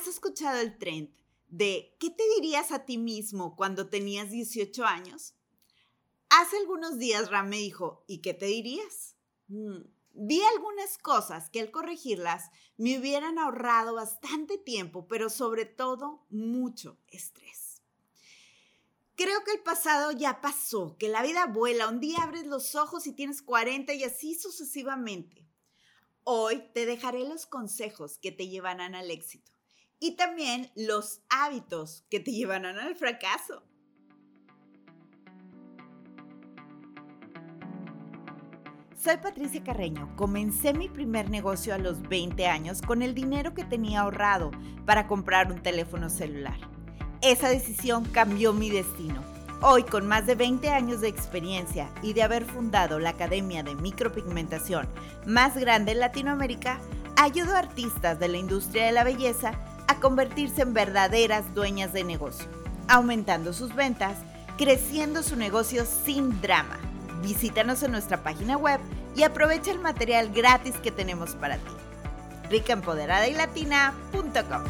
¿Has escuchado el trend de qué te dirías a ti mismo cuando tenías 18 años? Hace algunos días Ram me dijo, ¿y qué te dirías? Mm, vi algunas cosas que al corregirlas me hubieran ahorrado bastante tiempo, pero sobre todo mucho estrés. Creo que el pasado ya pasó, que la vida vuela, un día abres los ojos y tienes 40 y así sucesivamente. Hoy te dejaré los consejos que te llevarán al éxito y también los hábitos que te llevarán al fracaso. Soy Patricia Carreño. Comencé mi primer negocio a los 20 años con el dinero que tenía ahorrado para comprar un teléfono celular. Esa decisión cambió mi destino. Hoy, con más de 20 años de experiencia y de haber fundado la Academia de Micropigmentación más grande en Latinoamérica, ayudo a artistas de la industria de la belleza a convertirse en verdaderas dueñas de negocio, aumentando sus ventas, creciendo su negocio sin drama Visítanos en nuestra página web y aprovecha el material gratis que tenemos para ti. ricaempoderadaylatina.com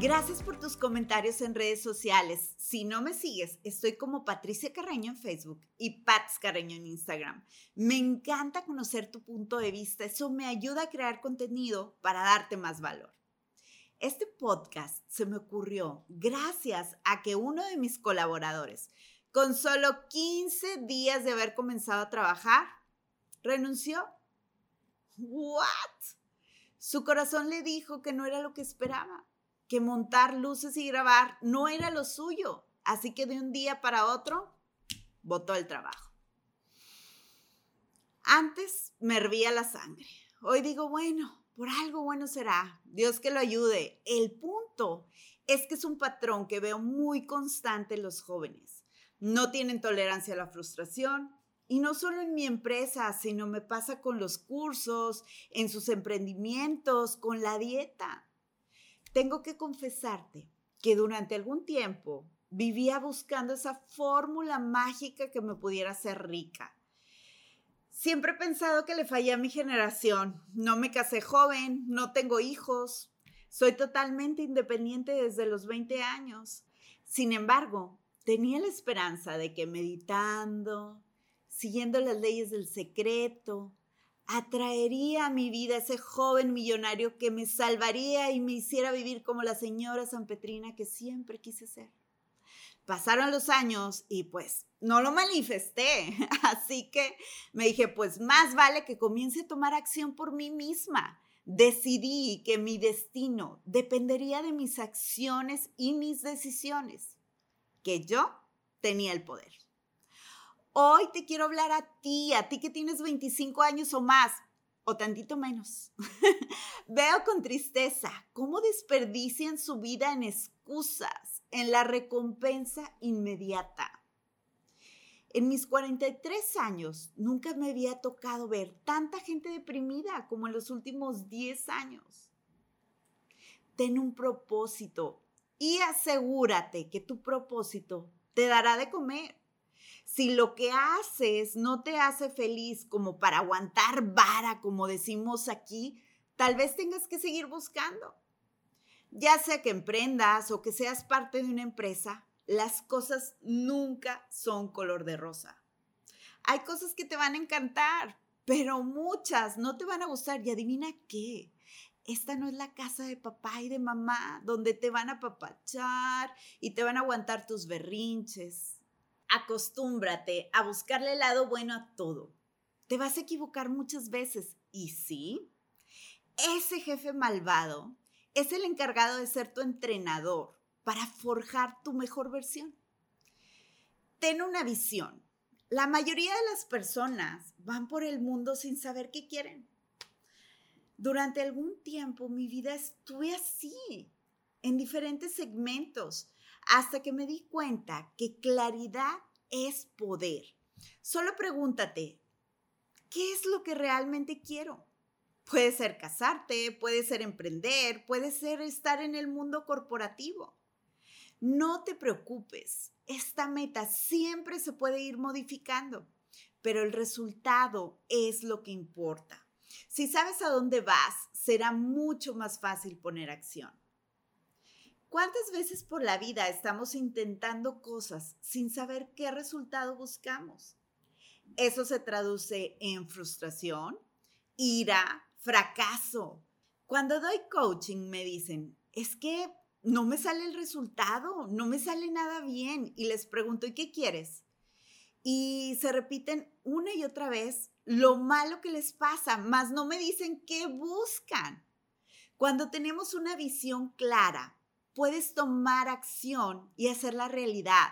Gracias por tus comentarios en redes sociales. Si no me sigues, estoy como Patricia Carreño en Facebook y Pats Carreño en Instagram. Me encanta conocer tu punto de vista. Eso me ayuda a crear contenido para darte más valor. Este podcast se me ocurrió gracias a que uno de mis colaboradores con solo 15 días de haber comenzado a trabajar, renunció. ¿What? Su corazón le dijo que no era lo que esperaba, que montar luces y grabar no era lo suyo. Así que de un día para otro, botó el trabajo. Antes me hervía la sangre. Hoy digo, bueno, por algo bueno será. Dios que lo ayude. El punto es que es un patrón que veo muy constante en los jóvenes no tienen tolerancia a la frustración. Y no solo en mi empresa, sino me pasa con los cursos, en sus emprendimientos, con la dieta. Tengo que confesarte que durante algún tiempo vivía buscando esa fórmula mágica que me pudiera hacer rica. Siempre he pensado que le fallé a mi generación. No me casé joven, no tengo hijos, soy totalmente independiente desde los 20 años. Sin embargo, tenía la esperanza de que meditando, siguiendo las leyes del secreto, atraería a mi vida ese joven millonario que me salvaría y me hiciera vivir como la señora San Petrina que siempre quise ser. Pasaron los años y pues no lo manifesté, así que me dije, pues más vale que comience a tomar acción por mí misma. Decidí que mi destino dependería de mis acciones y mis decisiones que yo tenía el poder. Hoy te quiero hablar a ti, a ti que tienes 25 años o más, o tantito menos. Veo con tristeza cómo desperdician su vida en excusas, en la recompensa inmediata. En mis 43 años nunca me había tocado ver tanta gente deprimida como en los últimos 10 años. Ten un propósito, y asegúrate que tu propósito te dará de comer. Si lo que haces no te hace feliz como para aguantar vara, como decimos aquí, tal vez tengas que seguir buscando. Ya sea que emprendas o que seas parte de una empresa, las cosas nunca son color de rosa. Hay cosas que te van a encantar, pero muchas no te van a gustar. Y adivina qué, esta no es la casa de papá y de mamá donde te van a papachar y te van a aguantar tus berrinches. Acostúmbrate a buscarle el lado bueno a todo. Te vas a equivocar muchas veces y sí, ese jefe malvado es el encargado de ser tu entrenador para forjar tu mejor versión. Ten una visión. La mayoría de las personas van por el mundo sin saber qué quieren durante algún tiempo mi vida estuve así, en diferentes segmentos, hasta que me di cuenta que claridad es poder. Solo pregúntate, ¿qué es lo que realmente quiero? Puede ser casarte, puede ser emprender, puede ser estar en el mundo corporativo. No te preocupes, esta meta siempre se puede ir modificando, pero el resultado es lo que importa. Si sabes a dónde vas, será mucho más fácil poner acción. ¿Cuántas veces por la vida estamos intentando cosas sin saber qué resultado buscamos? Eso se traduce en frustración, ira, fracaso. Cuando doy coaching me dicen, es que no me sale el resultado, no me sale nada bien. Y les pregunto, ¿y qué quieres? Y se repiten una y otra vez lo malo que les pasa, más no me dicen qué buscan. Cuando tenemos una visión clara, puedes tomar acción y hacerla realidad.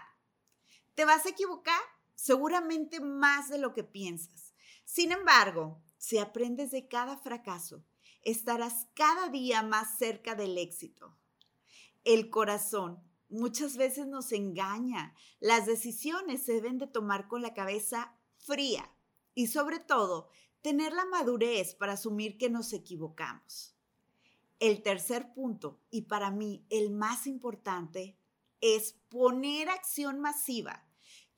¿Te vas a equivocar? Seguramente más de lo que piensas. Sin embargo, si aprendes de cada fracaso, estarás cada día más cerca del éxito. El corazón muchas veces nos engaña. Las decisiones se deben de tomar con la cabeza fría y sobre todo tener la madurez para asumir que nos equivocamos. El tercer punto, y para mí el más importante, es poner acción masiva.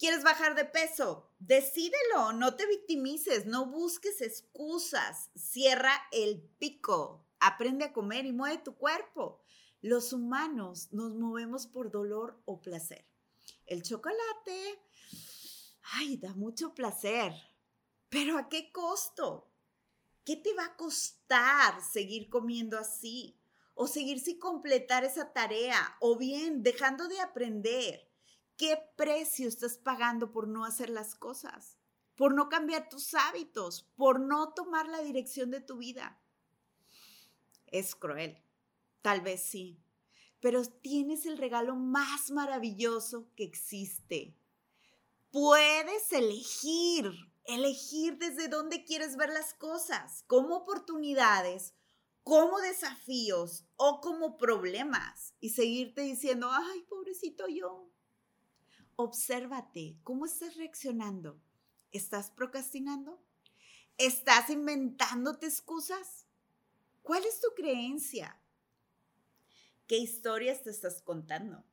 ¿Quieres bajar de peso? Decídelo, no te victimices, no busques excusas, cierra el pico, aprende a comer y mueve tu cuerpo. Los humanos nos movemos por dolor o placer. El chocolate, ay, da mucho placer, pero ¿a qué costo? ¿Qué te va a costar seguir comiendo así? O seguir sin completar esa tarea, o bien dejando de aprender. ¿Qué precio estás pagando por no hacer las cosas? Por no cambiar tus hábitos, por no tomar la dirección de tu vida. Es cruel, tal vez sí, pero tienes el regalo más maravilloso que existe. Puedes elegir elegir desde dónde quieres ver las cosas, como oportunidades, como desafíos o como problemas y seguirte diciendo, ay, pobrecito yo. Obsérvate, ¿cómo estás reaccionando? ¿Estás procrastinando? ¿Estás inventándote excusas? ¿Cuál es tu creencia? ¿Qué historias te estás contando?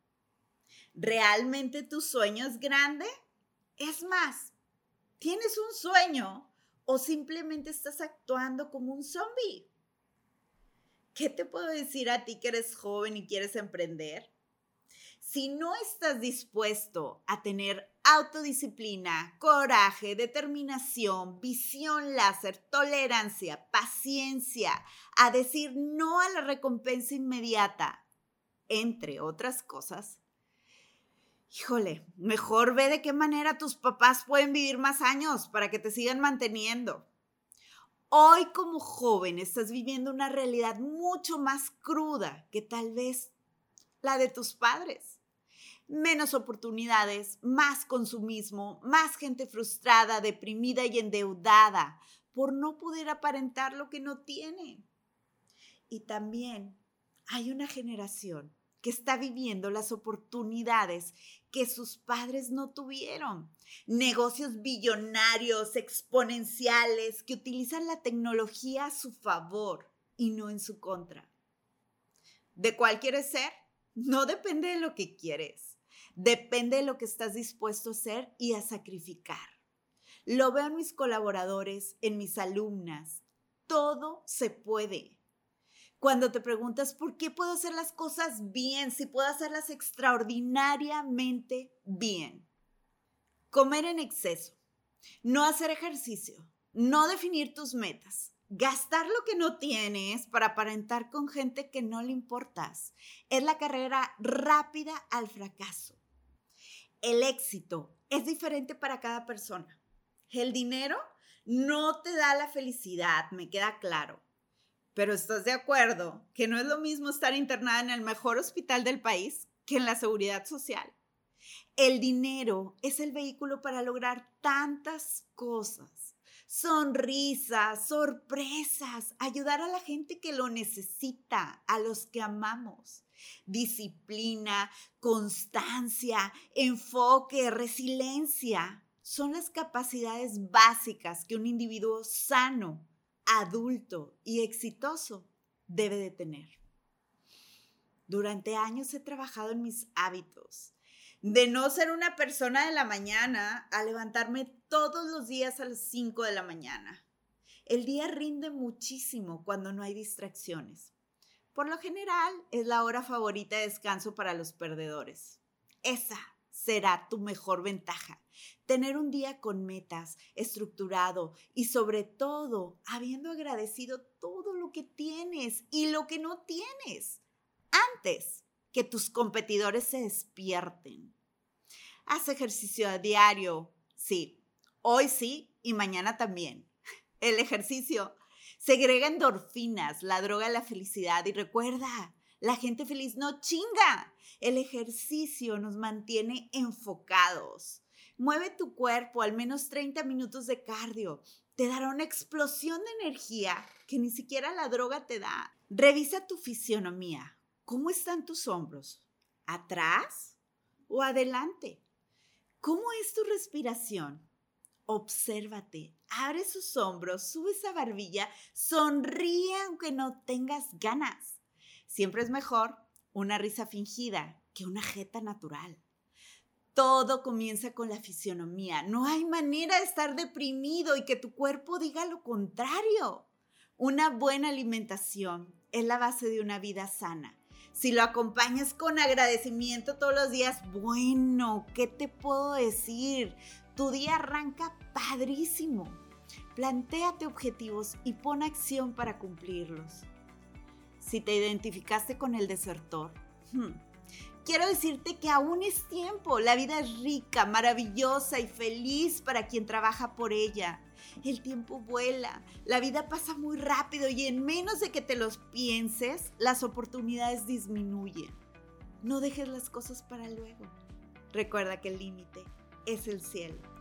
¿Realmente tu sueño es grande? Es más, ¿Tienes un sueño o simplemente estás actuando como un zombie? ¿Qué te puedo decir a ti que eres joven y quieres emprender? Si no estás dispuesto a tener autodisciplina, coraje, determinación, visión láser, tolerancia, paciencia, a decir no a la recompensa inmediata, entre otras cosas, híjole, mejor ve de qué manera tus papás pueden vivir más años para que te sigan manteniendo. Hoy como joven estás viviendo una realidad mucho más cruda que tal vez la de tus padres. Menos oportunidades, más consumismo, más gente frustrada, deprimida y endeudada por no poder aparentar lo que no tiene. Y también hay una generación que está viviendo las oportunidades que sus padres no tuvieron. Negocios billonarios, exponenciales, que utilizan la tecnología a su favor y no en su contra. ¿De cuál quieres ser? No depende de lo que quieres. Depende de lo que estás dispuesto a hacer y a sacrificar. Lo veo en mis colaboradores, en mis alumnas. Todo se puede. Cuando te preguntas por qué puedo hacer las cosas bien, si puedo hacerlas extraordinariamente bien. Comer en exceso, no hacer ejercicio, no definir tus metas, gastar lo que no tienes para aparentar con gente que no le importas. Es la carrera rápida al fracaso. El éxito es diferente para cada persona. El dinero no te da la felicidad, me queda claro pero estás de acuerdo que no es lo mismo estar internada en el mejor hospital del país que en la seguridad social. El dinero es el vehículo para lograr tantas cosas. Sonrisas, sorpresas, ayudar a la gente que lo necesita, a los que amamos. Disciplina, constancia, enfoque, resiliencia son las capacidades básicas que un individuo sano adulto y exitoso debe de tener. Durante años he trabajado en mis hábitos, de no ser una persona de la mañana a levantarme todos los días a las 5 de la mañana. El día rinde muchísimo cuando no hay distracciones. Por lo general, es la hora favorita de descanso para los perdedores. Esa será tu mejor ventaja. Tener un día con metas, estructurado y sobre todo habiendo agradecido todo lo que tienes y lo que no tienes antes que tus competidores se despierten. Haz ejercicio a diario, sí, hoy sí y mañana también. El ejercicio Segrega endorfinas, la droga de la felicidad. Y recuerda, la gente feliz no chinga. El ejercicio nos mantiene enfocados. Mueve tu cuerpo, al menos 30 minutos de cardio. Te dará una explosión de energía que ni siquiera la droga te da. Revisa tu fisionomía. ¿Cómo están tus hombros? ¿Atrás o adelante? ¿Cómo es tu respiración? Obsérvate, abre sus hombros, sube esa barbilla, sonríe aunque no tengas ganas. Siempre es mejor una risa fingida que una jeta natural. Todo comienza con la fisionomía. No hay manera de estar deprimido y que tu cuerpo diga lo contrario. Una buena alimentación es la base de una vida sana. Si lo acompañas con agradecimiento todos los días, bueno, ¿qué te puedo decir? Tu día arranca padrísimo. Plantéate objetivos y pon acción para cumplirlos. Si te identificaste con el desertor, hmm, quiero decirte que aún es tiempo. La vida es rica, maravillosa y feliz para quien trabaja por ella. El tiempo vuela, la vida pasa muy rápido y en menos de que te los pienses, las oportunidades disminuyen. No dejes las cosas para luego. Recuerda que el límite es el cielo.